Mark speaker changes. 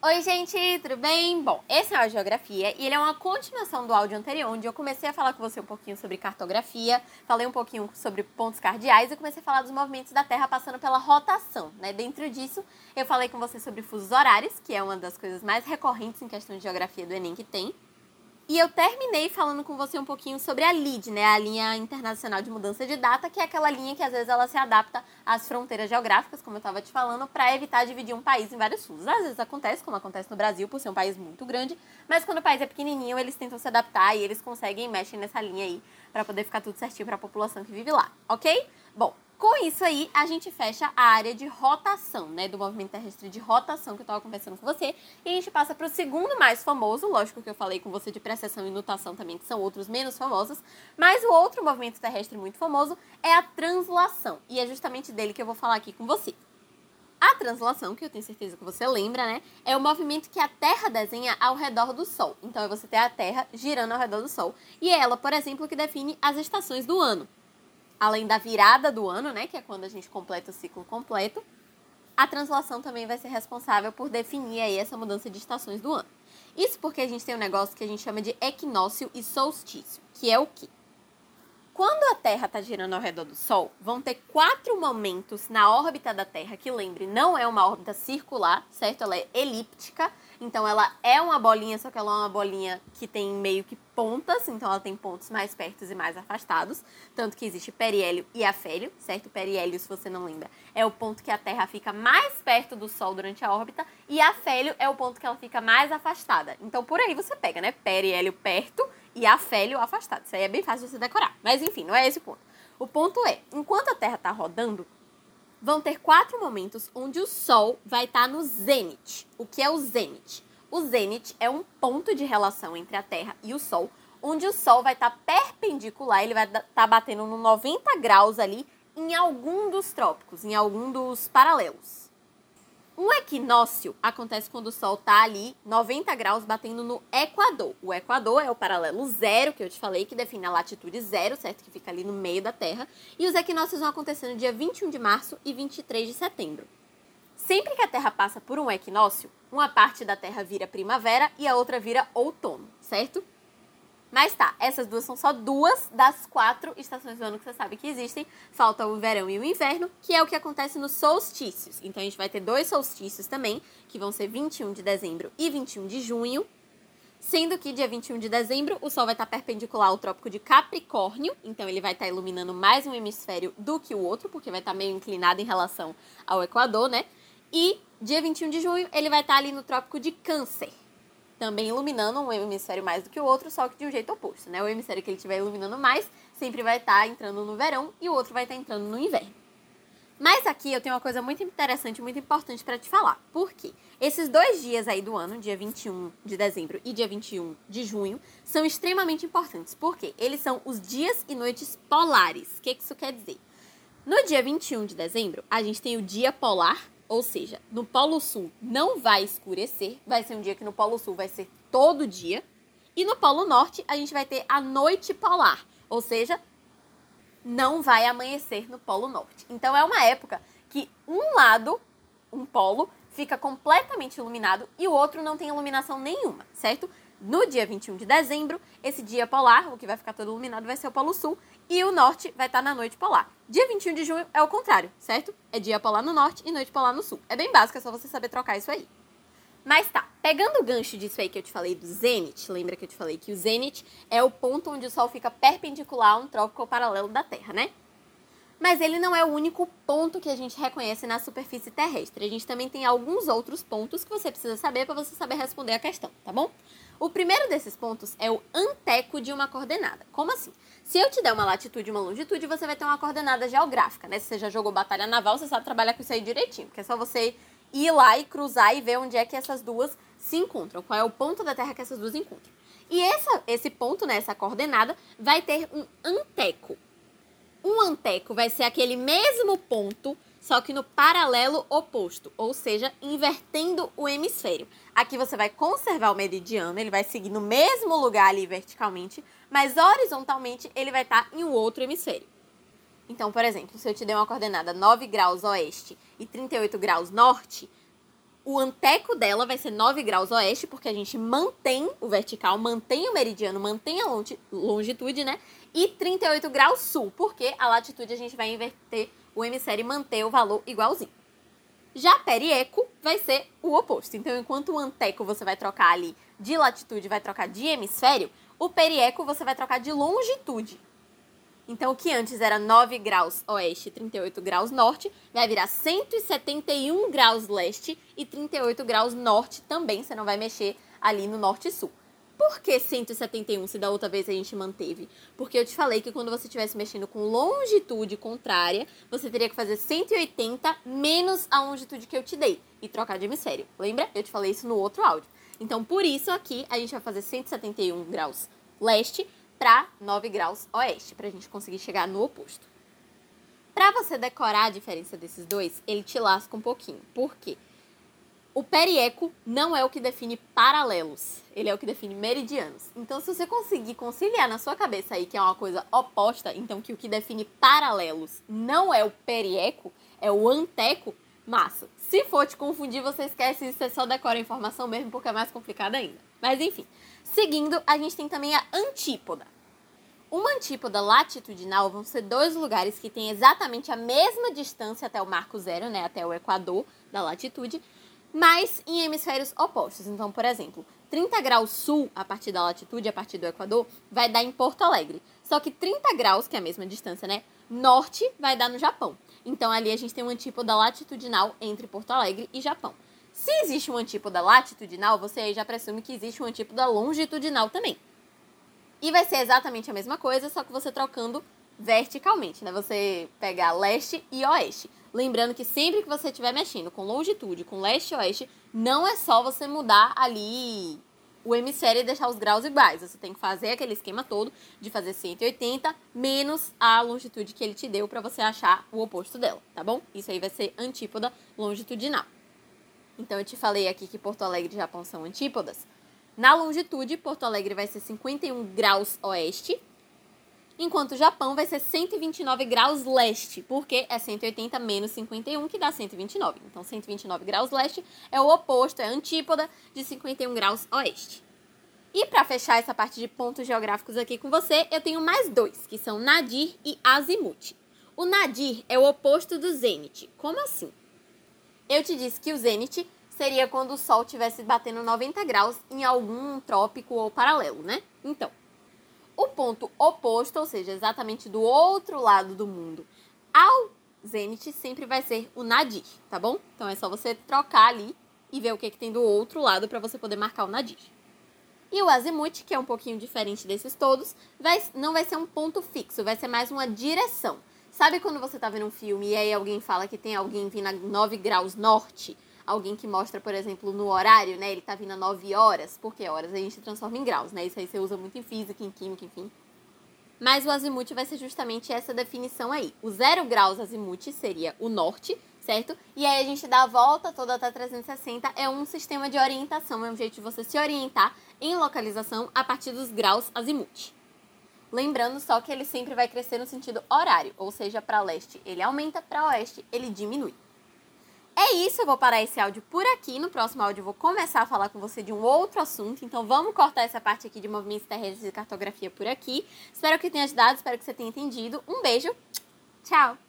Speaker 1: Oi, gente, tudo bem? Bom, esse é o Geografia e ele é uma continuação do áudio anterior, onde eu comecei a falar com você um pouquinho sobre cartografia, falei um pouquinho sobre pontos cardeais e comecei a falar dos movimentos da Terra passando pela rotação, né? Dentro disso, eu falei com você sobre fusos horários, que é uma das coisas mais recorrentes em questão de geografia do Enem que tem. E eu terminei falando com você um pouquinho sobre a LID, né, a linha internacional de mudança de data, que é aquela linha que às vezes ela se adapta às fronteiras geográficas, como eu estava te falando, para evitar dividir um país em vários fusos. Às vezes acontece, como acontece no Brasil, por ser um país muito grande, mas quando o país é pequenininho, eles tentam se adaptar e eles conseguem mexer nessa linha aí para poder ficar tudo certinho para a população que vive lá, ok? Bom, com isso aí, a gente fecha a área de rotação, né, do movimento terrestre de rotação que eu estava conversando com você, e a gente passa para o segundo mais famoso, lógico que eu falei com você de precessão e nutação também, que são outros menos famosos, mas o outro movimento terrestre muito famoso é a translação, e é justamente dele que eu vou falar aqui com você. A translação, que eu tenho certeza que você lembra, né? É o movimento que a Terra desenha ao redor do Sol. Então, é você ter a Terra girando ao redor do Sol. E é ela, por exemplo, que define as estações do ano além da virada do ano, né, que é quando a gente completa o ciclo completo, a translação também vai ser responsável por definir aí essa mudança de estações do ano. Isso porque a gente tem um negócio que a gente chama de equinócio e solstício, que é o quê? Quando a Terra está girando ao redor do Sol, vão ter quatro momentos na órbita da Terra, que lembre, não é uma órbita circular, certo? Ela é elíptica, então ela é uma bolinha, só que ela é uma bolinha que tem meio que pontas, então ela tem pontos mais perto e mais afastados, tanto que existe periélio e afélio, certo? Periélio, se você não lembra, é o ponto que a Terra fica mais perto do Sol durante a órbita, e afélio é o ponto que ela fica mais afastada. Então por aí você pega, né? Periélio perto e afélio afastado. Isso aí é bem fácil de você decorar. Mas enfim, não é esse o ponto. O ponto é, enquanto a Terra está rodando, vão ter quatro momentos onde o Sol vai estar tá no zênite. O que é o zênite? O zênite é um ponto de relação entre a Terra e o Sol, onde o Sol vai estar tá perpendicular, ele vai estar tá batendo no 90 graus ali em algum dos trópicos, em algum dos paralelos. Um equinócio acontece quando o Sol está ali 90 graus batendo no Equador. O Equador é o paralelo zero, que eu te falei, que define a latitude zero, certo? Que fica ali no meio da Terra. E os equinócios vão acontecer no dia 21 de março e 23 de setembro. Sempre que a Terra passa por um equinócio, uma parte da Terra vira primavera e a outra vira outono, certo? Mas tá, essas duas são só duas das quatro estações do ano que você sabe que existem. Falta o verão e o inverno, que é o que acontece nos solstícios. Então a gente vai ter dois solstícios também, que vão ser 21 de dezembro e 21 de junho. Sendo que dia 21 de dezembro o Sol vai estar perpendicular ao Trópico de Capricórnio, então ele vai estar iluminando mais um hemisfério do que o outro, porque vai estar meio inclinado em relação ao Equador, né? E dia 21 de junho ele vai estar ali no Trópico de Câncer também iluminando um hemisfério mais do que o outro, só que de um jeito oposto, né? O hemisfério que ele estiver iluminando mais sempre vai estar tá entrando no verão e o outro vai estar tá entrando no inverno. Mas aqui eu tenho uma coisa muito interessante, muito importante para te falar. Por quê? Esses dois dias aí do ano, dia 21 de dezembro e dia 21 de junho, são extremamente importantes. Por quê? Eles são os dias e noites polares. O que isso quer dizer? No dia 21 de dezembro, a gente tem o dia polar ou seja, no Polo Sul não vai escurecer, vai ser um dia que no Polo Sul vai ser todo dia. E no Polo Norte a gente vai ter a noite polar, ou seja, não vai amanhecer no Polo Norte. Então é uma época que um lado, um polo, fica completamente iluminado e o outro não tem iluminação nenhuma, certo? No dia 21 de dezembro, esse dia polar, o que vai ficar todo iluminado vai ser o Polo Sul, e o norte vai estar na noite polar. Dia 21 de junho é o contrário, certo? É dia polar no norte e noite polar no sul. É bem básico, é só você saber trocar isso aí. Mas tá, pegando o gancho disso aí que eu te falei do zênite, lembra que eu te falei que o zênite é o ponto onde o Sol fica perpendicular a um trópico paralelo da Terra, né? Mas ele não é o único ponto que a gente reconhece na superfície terrestre. A gente também tem alguns outros pontos que você precisa saber para você saber responder a questão, tá bom? O primeiro desses pontos é o anteco de uma coordenada. Como assim? Se eu te der uma latitude e uma longitude, você vai ter uma coordenada geográfica, né? Se você já jogou batalha naval, você sabe trabalhar com isso aí direitinho, porque é só você ir lá e cruzar e ver onde é que essas duas se encontram, qual é o ponto da Terra que essas duas encontram. E essa, esse ponto, né, essa coordenada, vai ter um anteco. Um anteco vai ser aquele mesmo ponto só que no paralelo oposto, ou seja, invertendo o hemisfério. Aqui você vai conservar o meridiano, ele vai seguir no mesmo lugar ali verticalmente, mas horizontalmente ele vai estar em um outro hemisfério. Então, por exemplo, se eu te der uma coordenada 9 graus oeste e 38 graus norte, o anteco dela vai ser 9 graus oeste, porque a gente mantém o vertical, mantém o meridiano, mantém a longitude, né? E 38 graus sul, porque a latitude a gente vai inverter o hemisfério e manter o valor igualzinho. Já perieco vai ser o oposto. Então, enquanto o anteco você vai trocar ali de latitude, vai trocar de hemisfério, o perieco você vai trocar de longitude. Então, o que antes era 9 graus oeste e 38 graus norte, vai virar 171 graus leste e 38 graus norte também. Você não vai mexer ali no norte e sul. Por que 171 se da outra vez a gente manteve? Porque eu te falei que quando você estivesse mexendo com longitude contrária, você teria que fazer 180 menos a longitude que eu te dei e trocar de hemisfério. Lembra? Eu te falei isso no outro áudio. Então, por isso aqui a gente vai fazer 171 graus leste para 9 graus oeste, para a gente conseguir chegar no oposto. Para você decorar a diferença desses dois, ele te lasca um pouquinho. Por quê? O perieco não é o que define paralelos, ele é o que define meridianos. Então, se você conseguir conciliar na sua cabeça aí que é uma coisa oposta, então que o que define paralelos não é o perieco, é o anteco, massa. Se for te confundir, você esquece isso, você só decora a informação mesmo, porque é mais complicado ainda. Mas enfim, Seguindo, a gente tem também a antípoda. Uma antípoda latitudinal vão ser dois lugares que têm exatamente a mesma distância até o marco zero, né, até o equador da latitude, mas em hemisférios opostos. Então, por exemplo, 30 graus sul a partir da latitude, a partir do equador, vai dar em Porto Alegre. Só que 30 graus, que é a mesma distância, né, norte, vai dar no Japão. Então, ali a gente tem uma antípoda latitudinal entre Porto Alegre e Japão. Se existe um antípoda latitudinal, você aí já presume que existe um antípoda longitudinal também. E vai ser exatamente a mesma coisa, só que você trocando verticalmente, né? Você pegar leste e oeste. Lembrando que sempre que você estiver mexendo com longitude, com leste e oeste, não é só você mudar ali o hemisfério e deixar os graus iguais. Você tem que fazer aquele esquema todo de fazer 180 menos a longitude que ele te deu para você achar o oposto dela, tá bom? Isso aí vai ser antípoda longitudinal. Então eu te falei aqui que Porto Alegre e Japão são antípodas. Na longitude, Porto Alegre vai ser 51 graus oeste, enquanto o Japão vai ser 129 graus leste, porque é 180 menos 51, que dá 129. Então, 129 graus leste é o oposto, é a antípoda de 51 graus oeste. E para fechar essa parte de pontos geográficos aqui com você, eu tenho mais dois, que são nadir e azimuth. O nadir é o oposto do zênite. Como assim? Eu te disse que o zênite seria quando o Sol estivesse batendo 90 graus em algum trópico ou paralelo, né? Então, o ponto oposto, ou seja, exatamente do outro lado do mundo, ao zênite sempre vai ser o nadir, tá bom? Então é só você trocar ali e ver o que, que tem do outro lado para você poder marcar o nadir. E o azimuth, que é um pouquinho diferente desses todos, vai, não vai ser um ponto fixo, vai ser mais uma direção. Sabe quando você tá vendo um filme e aí alguém fala que tem alguém vindo a 9 graus norte? Alguém que mostra, por exemplo, no horário, né? Ele tá vindo a 9 horas, porque horas a gente transforma em graus, né? Isso aí você usa muito em física, em química, enfim. Mas o azimuth vai ser justamente essa definição aí. O zero graus azimuth seria o norte, certo? E aí a gente dá a volta toda até 360. É um sistema de orientação, é um jeito de você se orientar em localização a partir dos graus azimuth. Lembrando só que ele sempre vai crescer no sentido horário, ou seja, para leste ele aumenta, para oeste ele diminui. É isso, eu vou parar esse áudio por aqui. No próximo áudio eu vou começar a falar com você de um outro assunto. Então vamos cortar essa parte aqui de movimentos terrestres e cartografia por aqui. Espero que tenha ajudado, espero que você tenha entendido. Um beijo, tchau!